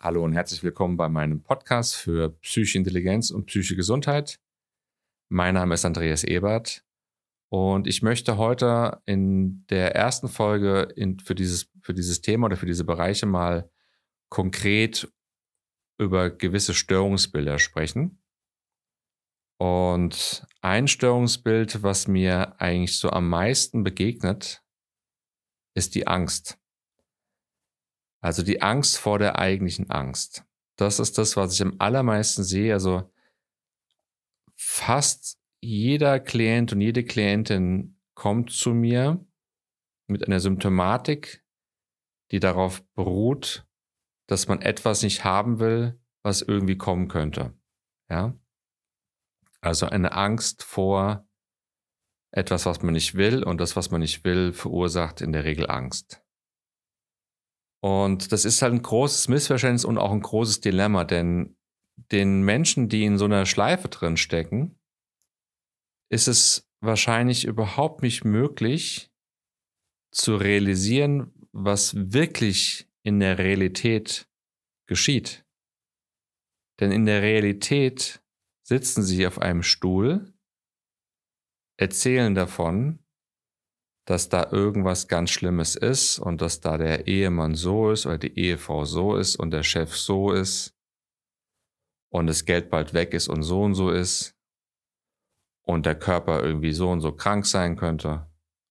Hallo und herzlich willkommen bei meinem Podcast für psychische Intelligenz und psychische Gesundheit. Mein Name ist Andreas Ebert und ich möchte heute in der ersten Folge in, für, dieses, für dieses Thema oder für diese Bereiche mal konkret über gewisse Störungsbilder sprechen. Und ein Störungsbild, was mir eigentlich so am meisten begegnet, ist die Angst. Also die Angst vor der eigentlichen Angst. Das ist das, was ich am allermeisten sehe. Also fast jeder Klient und jede Klientin kommt zu mir mit einer Symptomatik, die darauf beruht, dass man etwas nicht haben will, was irgendwie kommen könnte. Ja? Also eine Angst vor etwas, was man nicht will und das, was man nicht will, verursacht in der Regel Angst. Und das ist halt ein großes Missverständnis und auch ein großes Dilemma, denn den Menschen, die in so einer Schleife drin stecken, ist es wahrscheinlich überhaupt nicht möglich zu realisieren, was wirklich in der Realität geschieht. Denn in der Realität sitzen sie auf einem Stuhl, erzählen davon, dass da irgendwas ganz Schlimmes ist und dass da der Ehemann so ist oder die Ehefrau so ist und der Chef so ist und das Geld bald weg ist und so und so ist und der Körper irgendwie so und so krank sein könnte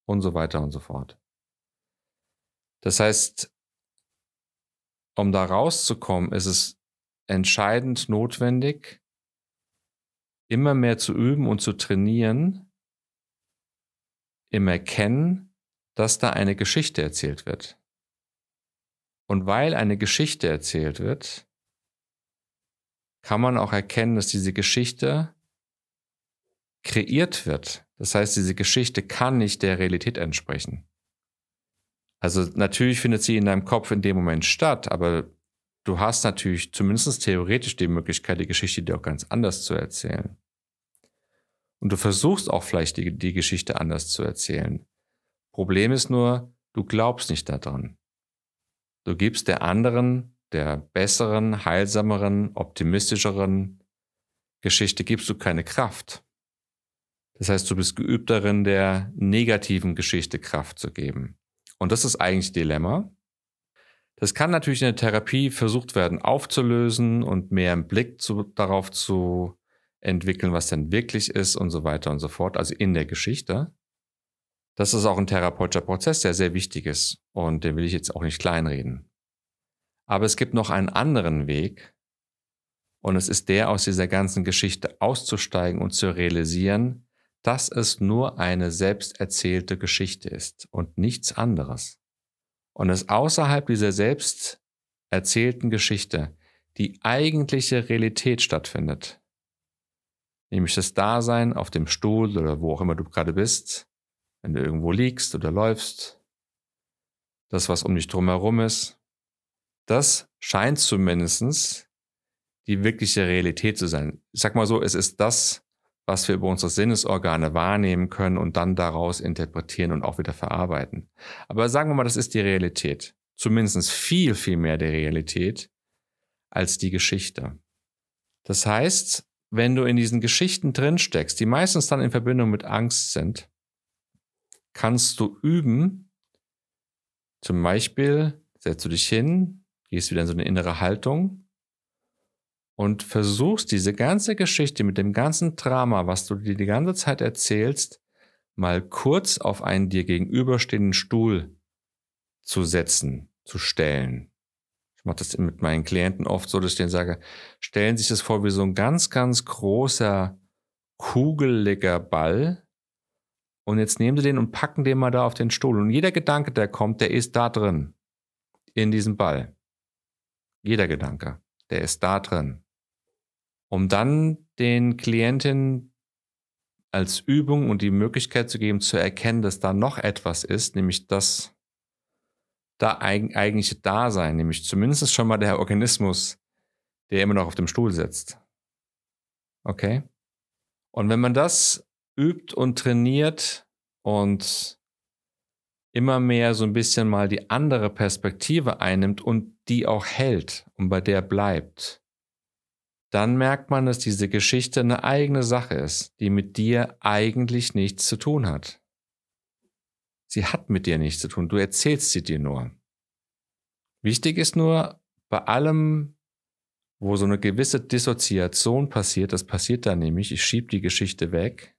und so weiter und so fort. Das heißt, um da rauszukommen, ist es entscheidend notwendig, immer mehr zu üben und zu trainieren, im Erkennen, dass da eine Geschichte erzählt wird. Und weil eine Geschichte erzählt wird, kann man auch erkennen, dass diese Geschichte kreiert wird. Das heißt, diese Geschichte kann nicht der Realität entsprechen. Also natürlich findet sie in deinem Kopf in dem Moment statt, aber du hast natürlich zumindest theoretisch die Möglichkeit, die Geschichte dir auch ganz anders zu erzählen. Und du versuchst auch vielleicht die, die Geschichte anders zu erzählen. Problem ist nur, du glaubst nicht daran. Du gibst der anderen, der besseren, heilsameren, optimistischeren Geschichte gibst du keine Kraft. Das heißt, du bist geübt darin, der negativen Geschichte Kraft zu geben. Und das ist eigentlich Dilemma. Das kann natürlich in der Therapie versucht werden aufzulösen und mehr im Blick zu, darauf zu entwickeln, was denn wirklich ist und so weiter und so fort, also in der Geschichte. Das ist auch ein therapeutischer Prozess, der sehr wichtig ist und den will ich jetzt auch nicht kleinreden. Aber es gibt noch einen anderen Weg und es ist der, aus dieser ganzen Geschichte auszusteigen und zu realisieren, dass es nur eine selbst erzählte Geschichte ist und nichts anderes. Und es außerhalb dieser selbst erzählten Geschichte die eigentliche Realität stattfindet nämlich das Dasein auf dem Stuhl oder wo auch immer du gerade bist, wenn du irgendwo liegst oder läufst, das, was um dich drumherum ist, das scheint zumindestens die wirkliche Realität zu sein. Ich sag mal so, es ist das, was wir über unsere Sinnesorgane wahrnehmen können und dann daraus interpretieren und auch wieder verarbeiten. Aber sagen wir mal, das ist die Realität. Zumindest viel, viel mehr die Realität als die Geschichte. Das heißt, wenn du in diesen Geschichten drin steckst, die meistens dann in Verbindung mit Angst sind, kannst du üben. Zum Beispiel setzt du dich hin, gehst wieder in so eine innere Haltung und versuchst diese ganze Geschichte mit dem ganzen Drama, was du dir die ganze Zeit erzählst, mal kurz auf einen dir gegenüberstehenden Stuhl zu setzen, zu stellen mache das mit meinen Klienten oft so, dass ich denen sage, stellen Sie sich das vor wie so ein ganz, ganz großer, kugeliger Ball. Und jetzt nehmen Sie den und packen den mal da auf den Stuhl. Und jeder Gedanke, der kommt, der ist da drin. In diesem Ball. Jeder Gedanke, der ist da drin. Um dann den Klienten als Übung und die Möglichkeit zu geben, zu erkennen, dass da noch etwas ist, nämlich das, da eigentliche Dasein, nämlich zumindest schon mal der Organismus, der immer noch auf dem Stuhl sitzt. Okay? Und wenn man das übt und trainiert und immer mehr so ein bisschen mal die andere Perspektive einnimmt und die auch hält und bei der bleibt, dann merkt man, dass diese Geschichte eine eigene Sache ist, die mit dir eigentlich nichts zu tun hat. Sie hat mit dir nichts zu tun, du erzählst sie dir nur. Wichtig ist nur, bei allem, wo so eine gewisse Dissoziation passiert, das passiert da nämlich, ich schiebe die Geschichte weg,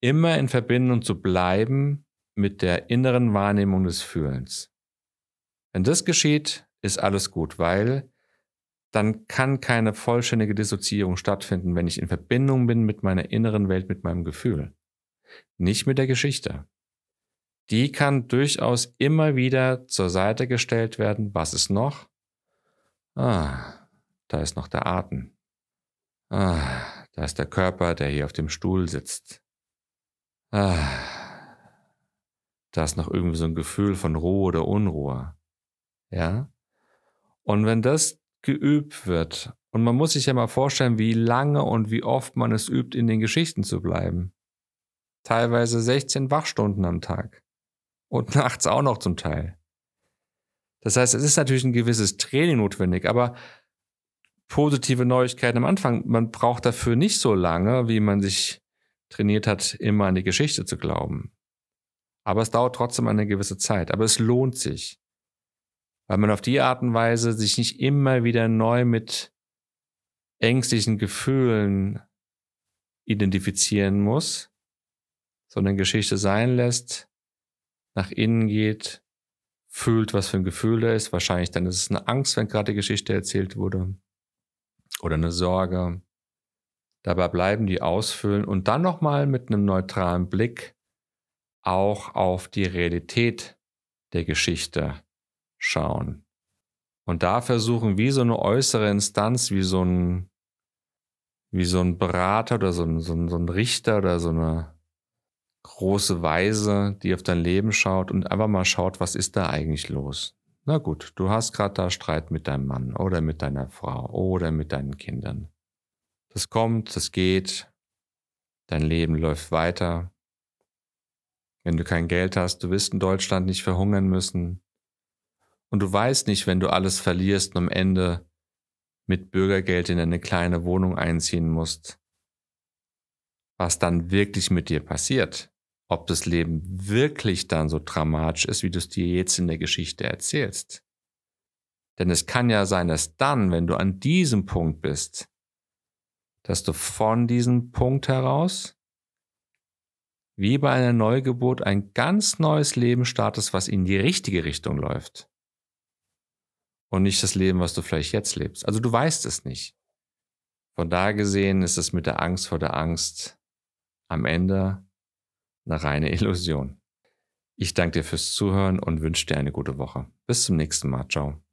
immer in Verbindung zu bleiben mit der inneren Wahrnehmung des Fühlens. Wenn das geschieht, ist alles gut, weil dann kann keine vollständige Dissoziierung stattfinden, wenn ich in Verbindung bin mit meiner inneren Welt, mit meinem Gefühl. Nicht mit der Geschichte. Die kann durchaus immer wieder zur Seite gestellt werden. Was ist noch? Ah, da ist noch der Atem. Ah, da ist der Körper, der hier auf dem Stuhl sitzt. Ah, da ist noch irgendwie so ein Gefühl von Ruhe oder Unruhe. Ja? Und wenn das geübt wird. Und man muss sich ja mal vorstellen, wie lange und wie oft man es übt, in den Geschichten zu bleiben. Teilweise 16 Wachstunden am Tag. Und nachts auch noch zum Teil. Das heißt, es ist natürlich ein gewisses Training notwendig, aber positive Neuigkeiten am Anfang, man braucht dafür nicht so lange, wie man sich trainiert hat, immer an die Geschichte zu glauben. Aber es dauert trotzdem eine gewisse Zeit. Aber es lohnt sich weil man auf die Art und Weise sich nicht immer wieder neu mit ängstlichen Gefühlen identifizieren muss, sondern Geschichte sein lässt, nach innen geht, fühlt, was für ein Gefühl da ist. Wahrscheinlich dann ist es eine Angst, wenn gerade die Geschichte erzählt wurde. Oder eine Sorge. Dabei bleiben, die ausfüllen und dann nochmal mit einem neutralen Blick auch auf die Realität der Geschichte schauen. Und da versuchen, wie so eine äußere Instanz, wie so ein, wie so ein Berater oder so ein, so ein, so ein Richter oder so eine große Weise, die auf dein Leben schaut und einfach mal schaut, was ist da eigentlich los. Na gut, du hast gerade da Streit mit deinem Mann oder mit deiner Frau oder mit deinen Kindern. Das kommt, das geht, dein Leben läuft weiter. Wenn du kein Geld hast, du wirst in Deutschland nicht verhungern müssen. Und du weißt nicht, wenn du alles verlierst und am Ende mit Bürgergeld in eine kleine Wohnung einziehen musst, was dann wirklich mit dir passiert. Ob das Leben wirklich dann so dramatisch ist, wie du es dir jetzt in der Geschichte erzählst. Denn es kann ja sein, dass dann, wenn du an diesem Punkt bist, dass du von diesem Punkt heraus, wie bei einer Neugeburt, ein ganz neues Leben startest, was in die richtige Richtung läuft und nicht das Leben, was du vielleicht jetzt lebst. Also du weißt es nicht. Von da gesehen ist es mit der Angst vor der Angst am Ende eine reine Illusion. Ich danke dir fürs Zuhören und wünsche dir eine gute Woche. Bis zum nächsten Mal. Ciao.